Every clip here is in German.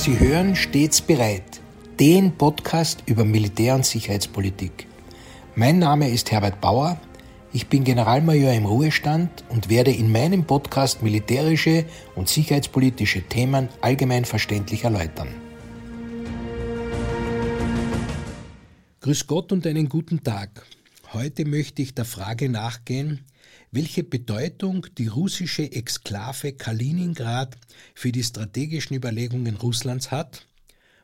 Sie hören stets bereit, den Podcast über Militär- und Sicherheitspolitik. Mein Name ist Herbert Bauer, ich bin Generalmajor im Ruhestand und werde in meinem Podcast militärische und sicherheitspolitische Themen allgemein verständlich erläutern. Grüß Gott und einen guten Tag. Heute möchte ich der Frage nachgehen, welche Bedeutung die russische Exklave Kaliningrad für die strategischen Überlegungen Russlands hat,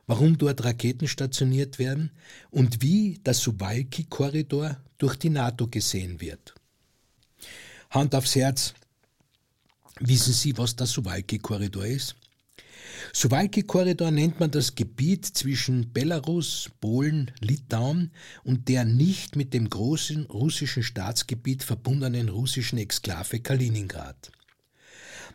warum dort Raketen stationiert werden und wie der Suwalki-Korridor durch die NATO gesehen wird. Hand aufs Herz, wissen Sie, was der Suwalki-Korridor ist? Suwalki-Korridor nennt man das Gebiet zwischen Belarus, Polen, Litauen und der nicht mit dem großen russischen Staatsgebiet verbundenen russischen Exklave Kaliningrad.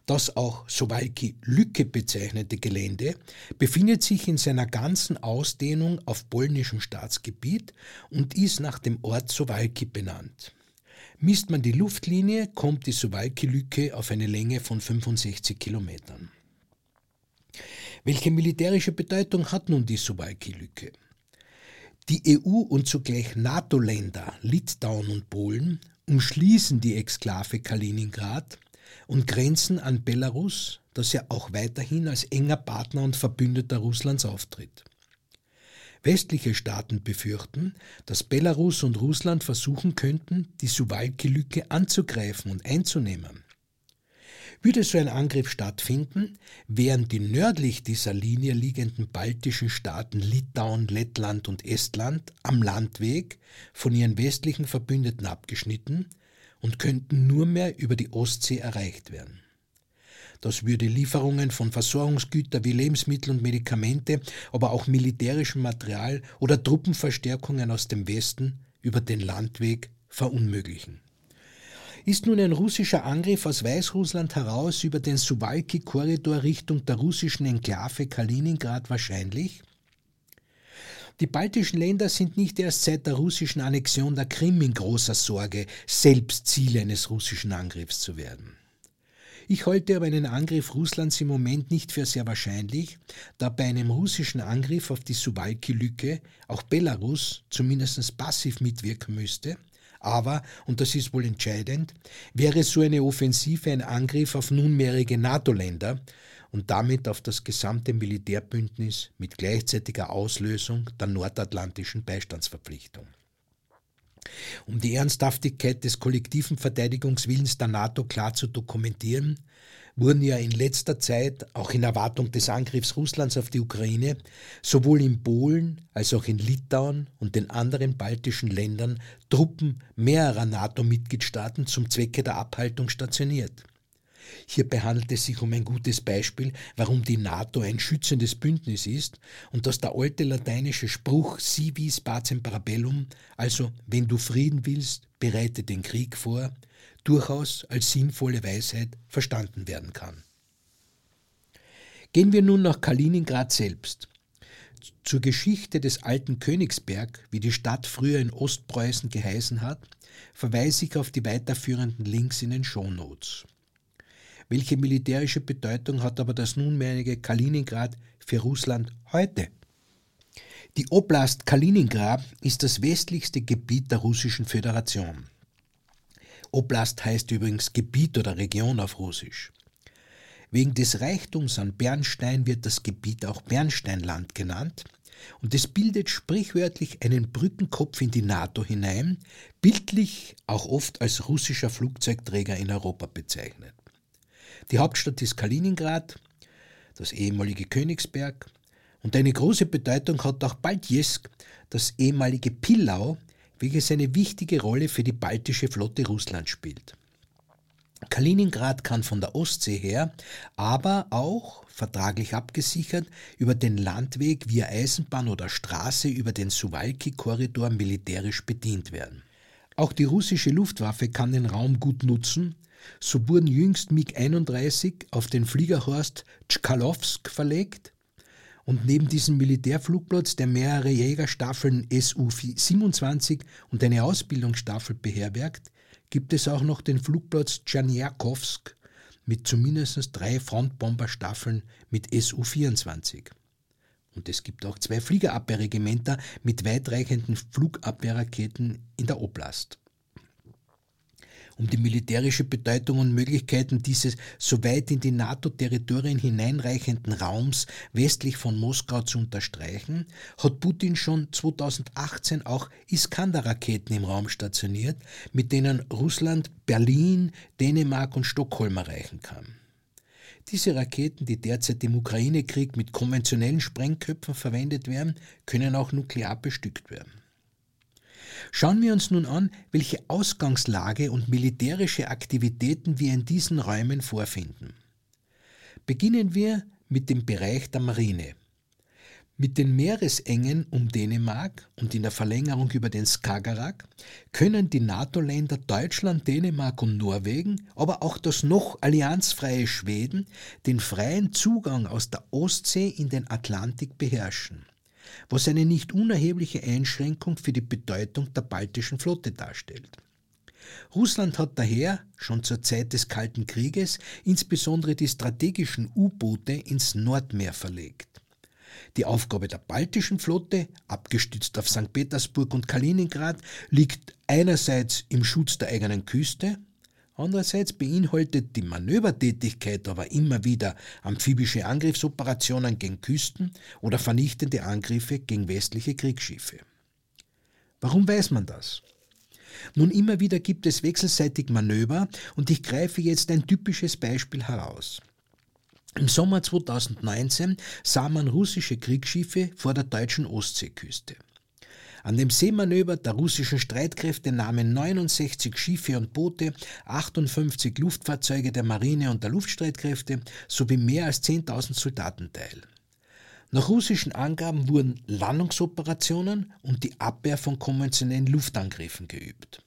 Das auch Suwalki-Lücke bezeichnete Gelände befindet sich in seiner ganzen Ausdehnung auf polnischem Staatsgebiet und ist nach dem Ort Suwalki benannt. Misst man die Luftlinie, kommt die Suwalki-Lücke auf eine Länge von 65 Kilometern. Welche militärische Bedeutung hat nun die Suwalki-Lücke? Die EU und zugleich NATO-Länder Litauen und Polen umschließen die Exklave Kaliningrad und grenzen an Belarus, das ja auch weiterhin als enger Partner und Verbündeter Russlands auftritt. Westliche Staaten befürchten, dass Belarus und Russland versuchen könnten, die Suwalki-Lücke anzugreifen und einzunehmen. Würde so ein Angriff stattfinden, wären die nördlich dieser Linie liegenden baltischen Staaten Litauen, Lettland und Estland am Landweg von ihren westlichen Verbündeten abgeschnitten und könnten nur mehr über die Ostsee erreicht werden. Das würde Lieferungen von Versorgungsgütern wie Lebensmittel und Medikamente, aber auch militärischem Material oder Truppenverstärkungen aus dem Westen über den Landweg verunmöglichen. Ist nun ein russischer Angriff aus Weißrussland heraus über den Suwalki-Korridor Richtung der russischen Enklave Kaliningrad wahrscheinlich? Die baltischen Länder sind nicht erst seit der russischen Annexion der Krim in großer Sorge, selbst Ziel eines russischen Angriffs zu werden. Ich halte aber einen Angriff Russlands im Moment nicht für sehr wahrscheinlich, da bei einem russischen Angriff auf die Suwalki-Lücke auch Belarus zumindest passiv mitwirken müsste aber, und das ist wohl entscheidend, wäre so eine Offensive ein Angriff auf nunmehrige NATO-Länder und damit auf das gesamte Militärbündnis mit gleichzeitiger Auslösung der nordatlantischen Beistandsverpflichtung. Um die Ernsthaftigkeit des kollektiven Verteidigungswillens der NATO klar zu dokumentieren, wurden ja in letzter Zeit, auch in Erwartung des Angriffs Russlands auf die Ukraine, sowohl in Polen als auch in Litauen und den anderen baltischen Ländern Truppen mehrerer NATO-Mitgliedstaaten zum Zwecke der Abhaltung stationiert. Hierbei handelt es sich um ein gutes Beispiel, warum die NATO ein schützendes Bündnis ist und dass der alte lateinische Spruch Si vis pacem parabellum, also wenn du Frieden willst, bereite den Krieg vor, durchaus als sinnvolle Weisheit verstanden werden kann. Gehen wir nun nach Kaliningrad selbst. Zur Geschichte des alten Königsberg, wie die Stadt früher in Ostpreußen geheißen hat, verweise ich auf die weiterführenden Links in den Shownotes. Welche militärische Bedeutung hat aber das nunmehrige Kaliningrad für Russland heute? Die Oblast Kaliningrad ist das westlichste Gebiet der Russischen Föderation. Oblast heißt übrigens Gebiet oder Region auf Russisch. Wegen des Reichtums an Bernstein wird das Gebiet auch Bernsteinland genannt, und es bildet sprichwörtlich einen Brückenkopf in die NATO hinein, bildlich auch oft als russischer Flugzeugträger in Europa bezeichnet. Die Hauptstadt ist Kaliningrad, das ehemalige Königsberg, und eine große Bedeutung hat auch Baltjesk, das ehemalige Pillau, welches eine wichtige Rolle für die baltische Flotte Russlands spielt. Kaliningrad kann von der Ostsee her, aber auch vertraglich abgesichert über den Landweg via Eisenbahn oder Straße über den Suwalki-Korridor militärisch bedient werden. Auch die russische Luftwaffe kann den Raum gut nutzen. So wurden jüngst MiG-31 auf den Fliegerhorst Tschkalowsk verlegt und neben diesem Militärflugplatz, der mehrere Jägerstaffeln Su-27 und eine Ausbildungsstaffel beherbergt, gibt es auch noch den Flugplatz Tschernjakowsk mit zumindest drei Frontbomberstaffeln mit Su-24. Und es gibt auch zwei Fliegerabwehrregimenter mit weitreichenden Flugabwehrraketen in der Oblast um die militärische Bedeutung und Möglichkeiten dieses so weit in die NATO-Territorien hineinreichenden Raums westlich von Moskau zu unterstreichen, hat Putin schon 2018 auch Iskander-Raketen im Raum stationiert, mit denen Russland Berlin, Dänemark und Stockholm erreichen kann. Diese Raketen, die derzeit im Ukraine-Krieg mit konventionellen Sprengköpfen verwendet werden, können auch nuklear bestückt werden. Schauen wir uns nun an, welche Ausgangslage und militärische Aktivitäten wir in diesen Räumen vorfinden. Beginnen wir mit dem Bereich der Marine. Mit den Meeresengen um Dänemark und in der Verlängerung über den Skagerrak können die NATO-Länder Deutschland, Dänemark und Norwegen, aber auch das noch allianzfreie Schweden den freien Zugang aus der Ostsee in den Atlantik beherrschen was eine nicht unerhebliche Einschränkung für die Bedeutung der baltischen Flotte darstellt. Russland hat daher schon zur Zeit des Kalten Krieges insbesondere die strategischen U-Boote ins Nordmeer verlegt. Die Aufgabe der baltischen Flotte, abgestützt auf St. Petersburg und Kaliningrad, liegt einerseits im Schutz der eigenen Küste, Andererseits beinhaltet die Manövertätigkeit aber immer wieder amphibische Angriffsoperationen gegen Küsten oder vernichtende Angriffe gegen westliche Kriegsschiffe. Warum weiß man das? Nun immer wieder gibt es wechselseitig Manöver und ich greife jetzt ein typisches Beispiel heraus. Im Sommer 2019 sah man russische Kriegsschiffe vor der deutschen Ostseeküste. An dem Seemanöver der russischen Streitkräfte nahmen 69 Schiffe und Boote, 58 Luftfahrzeuge der Marine und der Luftstreitkräfte sowie mehr als 10.000 Soldaten teil. Nach russischen Angaben wurden Landungsoperationen und die Abwehr von konventionellen Luftangriffen geübt.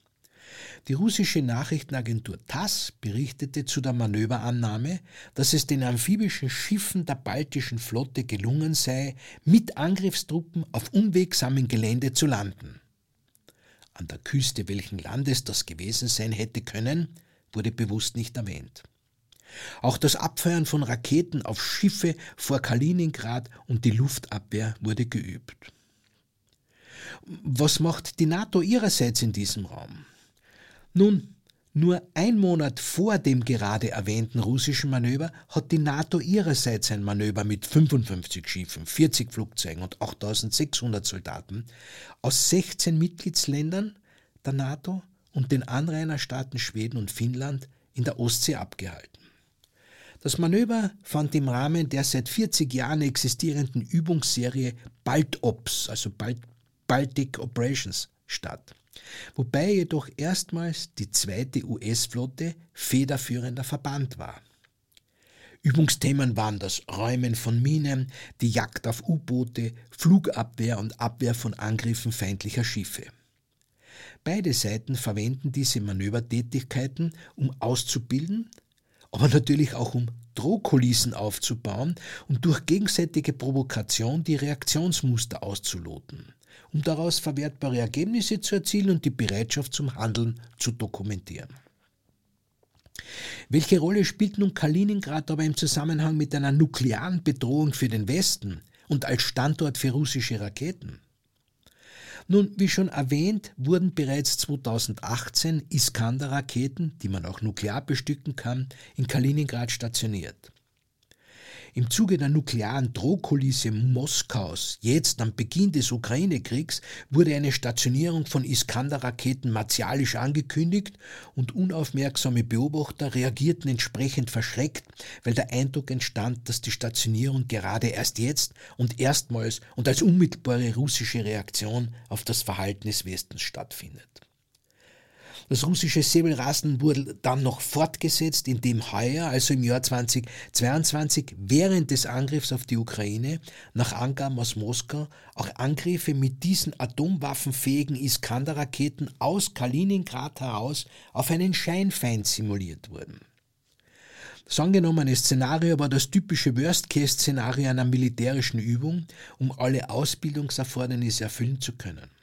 Die russische Nachrichtenagentur TASS berichtete zu der Manöverannahme, dass es den amphibischen Schiffen der baltischen Flotte gelungen sei, mit Angriffstruppen auf unwegsamem Gelände zu landen. An der Küste welchen Landes das gewesen sein hätte können, wurde bewusst nicht erwähnt. Auch das Abfeuern von Raketen auf Schiffe vor Kaliningrad und die Luftabwehr wurde geübt. Was macht die NATO ihrerseits in diesem Raum? Nun, nur ein Monat vor dem gerade erwähnten russischen Manöver hat die NATO ihrerseits ein Manöver mit 55 Schiffen, 40 Flugzeugen und 8600 Soldaten aus 16 Mitgliedsländern der NATO und den Anrainerstaaten Schweden und Finnland in der Ostsee abgehalten. Das Manöver fand im Rahmen der seit 40 Jahren existierenden Übungsserie BALTOPS, also Baltic Operations, statt wobei jedoch erstmals die zweite US-Flotte federführender Verband war. Übungsthemen waren das Räumen von Minen, die Jagd auf U-Boote, Flugabwehr und Abwehr von Angriffen feindlicher Schiffe. Beide Seiten verwenden diese Manövertätigkeiten, um auszubilden, aber natürlich auch um Drohkulissen aufzubauen und durch gegenseitige Provokation die Reaktionsmuster auszuloten um daraus verwertbare Ergebnisse zu erzielen und die Bereitschaft zum Handeln zu dokumentieren. Welche Rolle spielt nun Kaliningrad aber im Zusammenhang mit einer nuklearen Bedrohung für den Westen und als Standort für russische Raketen? Nun, wie schon erwähnt, wurden bereits 2018 Iskander-Raketen, die man auch nuklear bestücken kann, in Kaliningrad stationiert. Im Zuge der nuklearen Drohkulisse Moskaus, jetzt am Beginn des Ukraine-Kriegs, wurde eine Stationierung von Iskander-Raketen martialisch angekündigt und unaufmerksame Beobachter reagierten entsprechend verschreckt, weil der Eindruck entstand, dass die Stationierung gerade erst jetzt und erstmals und als unmittelbare russische Reaktion auf das Verhalten des Westens stattfindet. Das russische Säbelrasen wurde dann noch fortgesetzt, indem heuer, also im Jahr 2022, während des Angriffs auf die Ukraine, nach Angaben aus Moskau, auch Angriffe mit diesen atomwaffenfähigen Iskander-Raketen aus Kaliningrad heraus auf einen Scheinfeind simuliert wurden. Das angenommene Szenario war das typische Worst-Case-Szenario einer militärischen Übung, um alle Ausbildungserfordernisse erfüllen zu können.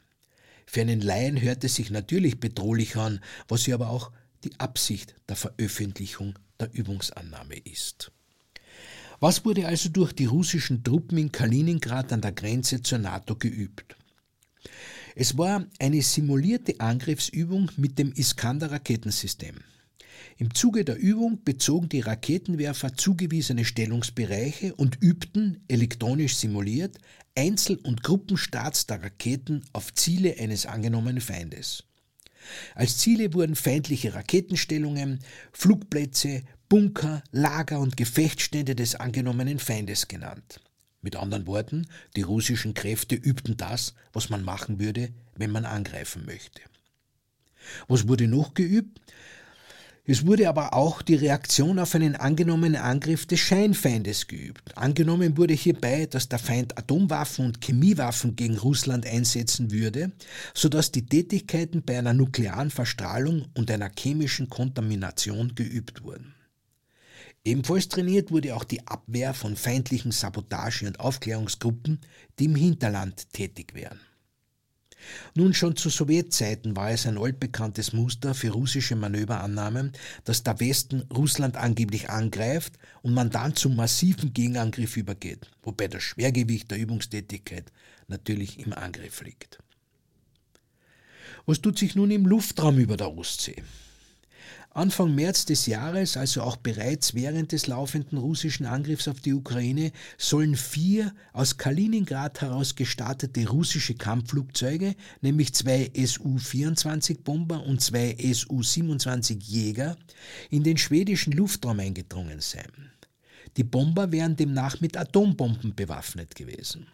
Für einen Laien hört es sich natürlich bedrohlich an, was ja aber auch die Absicht der Veröffentlichung der Übungsannahme ist. Was wurde also durch die russischen Truppen in Kaliningrad an der Grenze zur NATO geübt? Es war eine simulierte Angriffsübung mit dem Iskander-Raketensystem. Im Zuge der Übung bezogen die Raketenwerfer zugewiesene Stellungsbereiche und übten, elektronisch simuliert, Einzel- und Gruppenstarts der Raketen auf Ziele eines angenommenen Feindes. Als Ziele wurden feindliche Raketenstellungen, Flugplätze, Bunker, Lager und Gefechtsstände des angenommenen Feindes genannt. Mit anderen Worten, die russischen Kräfte übten das, was man machen würde, wenn man angreifen möchte. Was wurde noch geübt? Es wurde aber auch die Reaktion auf einen angenommenen Angriff des Scheinfeindes geübt. Angenommen wurde hierbei, dass der Feind Atomwaffen und Chemiewaffen gegen Russland einsetzen würde, sodass die Tätigkeiten bei einer nuklearen Verstrahlung und einer chemischen Kontamination geübt wurden. Ebenfalls trainiert wurde auch die Abwehr von feindlichen Sabotage- und Aufklärungsgruppen, die im Hinterland tätig wären. Nun schon zu Sowjetzeiten war es ein altbekanntes Muster für russische Manöverannahmen, dass der Westen Russland angeblich angreift und man dann zum massiven Gegenangriff übergeht, wobei das Schwergewicht der Übungstätigkeit natürlich im Angriff liegt. Was tut sich nun im Luftraum über der Ostsee? Anfang März des Jahres, also auch bereits während des laufenden russischen Angriffs auf die Ukraine, sollen vier aus Kaliningrad heraus gestartete russische Kampfflugzeuge, nämlich zwei Su-24-Bomber und zwei Su-27 Jäger, in den schwedischen Luftraum eingedrungen sein. Die Bomber wären demnach mit Atombomben bewaffnet gewesen.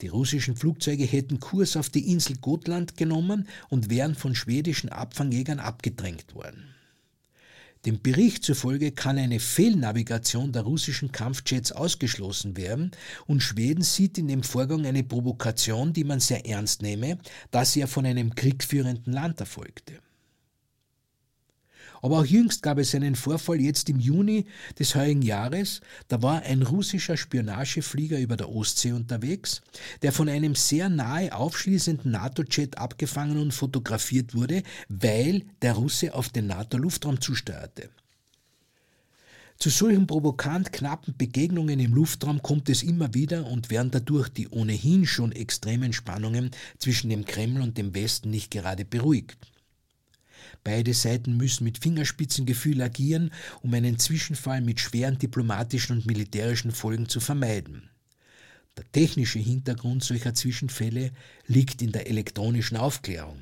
Die russischen Flugzeuge hätten Kurs auf die Insel Gotland genommen und wären von schwedischen Abfangjägern abgedrängt worden. Dem Bericht zufolge kann eine Fehlnavigation der russischen Kampfjets ausgeschlossen werden und Schweden sieht in dem Vorgang eine Provokation, die man sehr ernst nehme, da sie ja von einem kriegführenden Land erfolgte. Aber auch jüngst gab es einen Vorfall jetzt im Juni des heurigen Jahres. Da war ein russischer Spionageflieger über der Ostsee unterwegs, der von einem sehr nahe aufschließenden NATO-Jet abgefangen und fotografiert wurde, weil der Russe auf den NATO-Luftraum zusteuerte. Zu solchen provokant knappen Begegnungen im Luftraum kommt es immer wieder und werden dadurch die ohnehin schon extremen Spannungen zwischen dem Kreml und dem Westen nicht gerade beruhigt. Beide Seiten müssen mit Fingerspitzengefühl agieren, um einen Zwischenfall mit schweren diplomatischen und militärischen Folgen zu vermeiden. Der technische Hintergrund solcher Zwischenfälle liegt in der elektronischen Aufklärung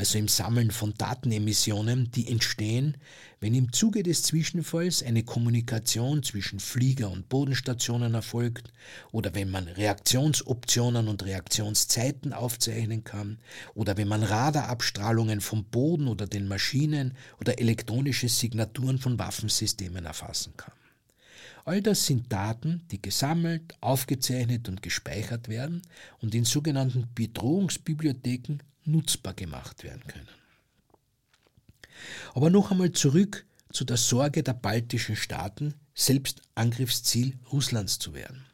also im Sammeln von Datenemissionen, die entstehen, wenn im Zuge des Zwischenfalls eine Kommunikation zwischen Flieger- und Bodenstationen erfolgt oder wenn man Reaktionsoptionen und Reaktionszeiten aufzeichnen kann oder wenn man Radarabstrahlungen vom Boden oder den Maschinen oder elektronische Signaturen von Waffensystemen erfassen kann. All das sind Daten, die gesammelt, aufgezeichnet und gespeichert werden und in sogenannten Bedrohungsbibliotheken nutzbar gemacht werden können. Aber noch einmal zurück zu der Sorge der baltischen Staaten, selbst Angriffsziel Russlands zu werden.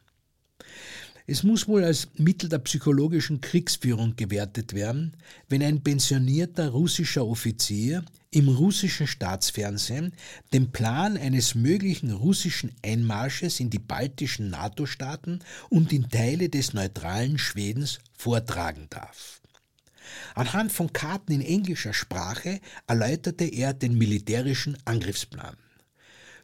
Es muss wohl als Mittel der psychologischen Kriegsführung gewertet werden, wenn ein pensionierter russischer Offizier im russischen Staatsfernsehen den Plan eines möglichen russischen Einmarsches in die baltischen NATO-Staaten und in Teile des neutralen Schwedens vortragen darf. Anhand von Karten in englischer Sprache erläuterte er den militärischen Angriffsplan.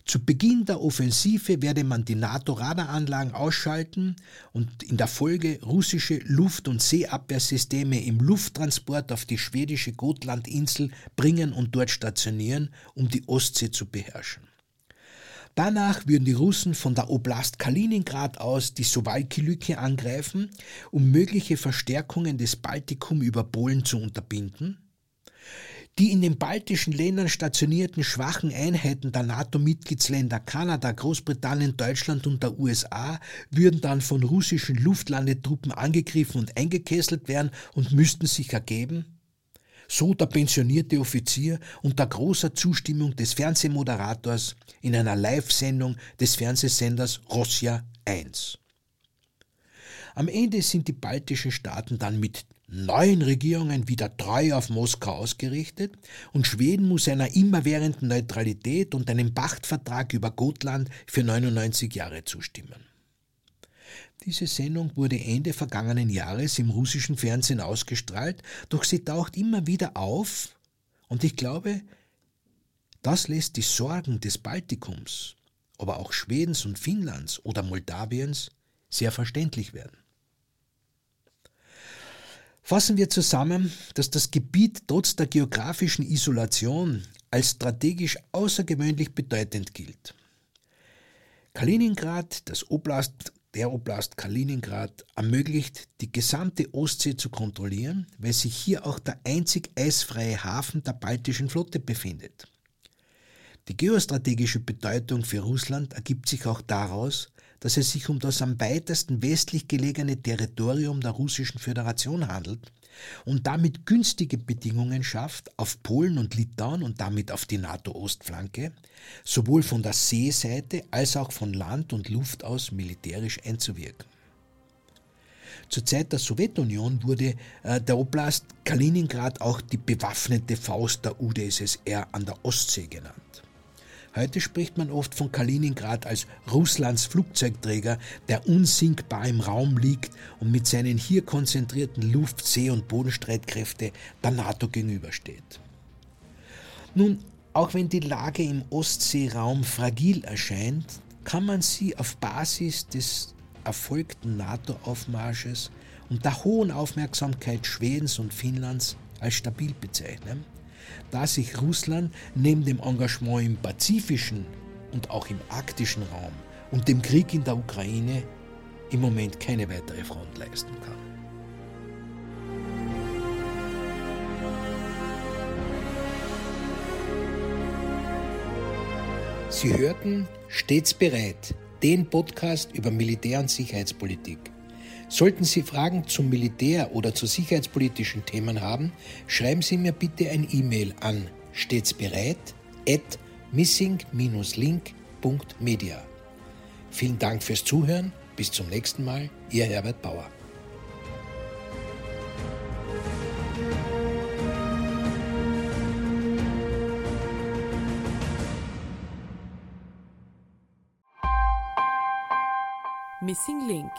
Zu Beginn der Offensive werde man die NATO-Radaranlagen ausschalten und in der Folge russische Luft- und Seeabwehrsysteme im Lufttransport auf die schwedische Gotlandinsel bringen und dort stationieren, um die Ostsee zu beherrschen. Danach würden die Russen von der Oblast Kaliningrad aus die Sowalki-Lücke angreifen, um mögliche Verstärkungen des Baltikum über Polen zu unterbinden. Die in den baltischen Ländern stationierten schwachen Einheiten der NATO-Mitgliedsländer Kanada, Großbritannien, Deutschland und der USA würden dann von russischen Luftlandetruppen angegriffen und eingekesselt werden und müssten sich ergeben. So der pensionierte Offizier unter großer Zustimmung des Fernsehmoderators in einer Live-Sendung des Fernsehsenders Rossia 1. Am Ende sind die baltischen Staaten dann mit neuen Regierungen wieder treu auf Moskau ausgerichtet und Schweden muss einer immerwährenden Neutralität und einem Pachtvertrag über Gotland für 99 Jahre zustimmen. Diese Sendung wurde Ende vergangenen Jahres im russischen Fernsehen ausgestrahlt, doch sie taucht immer wieder auf und ich glaube, das lässt die Sorgen des Baltikums, aber auch Schwedens und Finnlands oder Moldawiens sehr verständlich werden. Fassen wir zusammen, dass das Gebiet trotz der geografischen Isolation als strategisch außergewöhnlich bedeutend gilt. Kaliningrad, das Oblast, der Oblast Kaliningrad, ermöglicht, die gesamte Ostsee zu kontrollieren, weil sich hier auch der einzig eisfreie Hafen der baltischen Flotte befindet. Die geostrategische Bedeutung für Russland ergibt sich auch daraus, dass es sich um das am weitesten westlich gelegene Territorium der Russischen Föderation handelt und damit günstige Bedingungen schafft, auf Polen und Litauen und damit auf die NATO-Ostflanke, sowohl von der Seeseite als auch von Land und Luft aus militärisch einzuwirken. Zur Zeit der Sowjetunion wurde äh, der Oblast Kaliningrad auch die bewaffnete Faust der UdSSR an der Ostsee genannt. Heute spricht man oft von Kaliningrad als Russlands Flugzeugträger, der unsinkbar im Raum liegt und mit seinen hier konzentrierten Luft-, See- und Bodenstreitkräfte der NATO gegenübersteht. Nun, auch wenn die Lage im Ostseeraum fragil erscheint, kann man sie auf Basis des erfolgten NATO-Aufmarsches und der hohen Aufmerksamkeit Schwedens und Finnlands als stabil bezeichnen da sich Russland neben dem Engagement im pazifischen und auch im arktischen Raum und dem Krieg in der Ukraine im Moment keine weitere Front leisten kann. Sie hörten Stets bereit, den Podcast über Militär- und Sicherheitspolitik. Sollten Sie Fragen zum Militär oder zu sicherheitspolitischen Themen haben, schreiben Sie mir bitte ein E-Mail an stets bereit at missing-link.media. Vielen Dank fürs Zuhören. Bis zum nächsten Mal. Ihr Herbert Bauer. Missing Link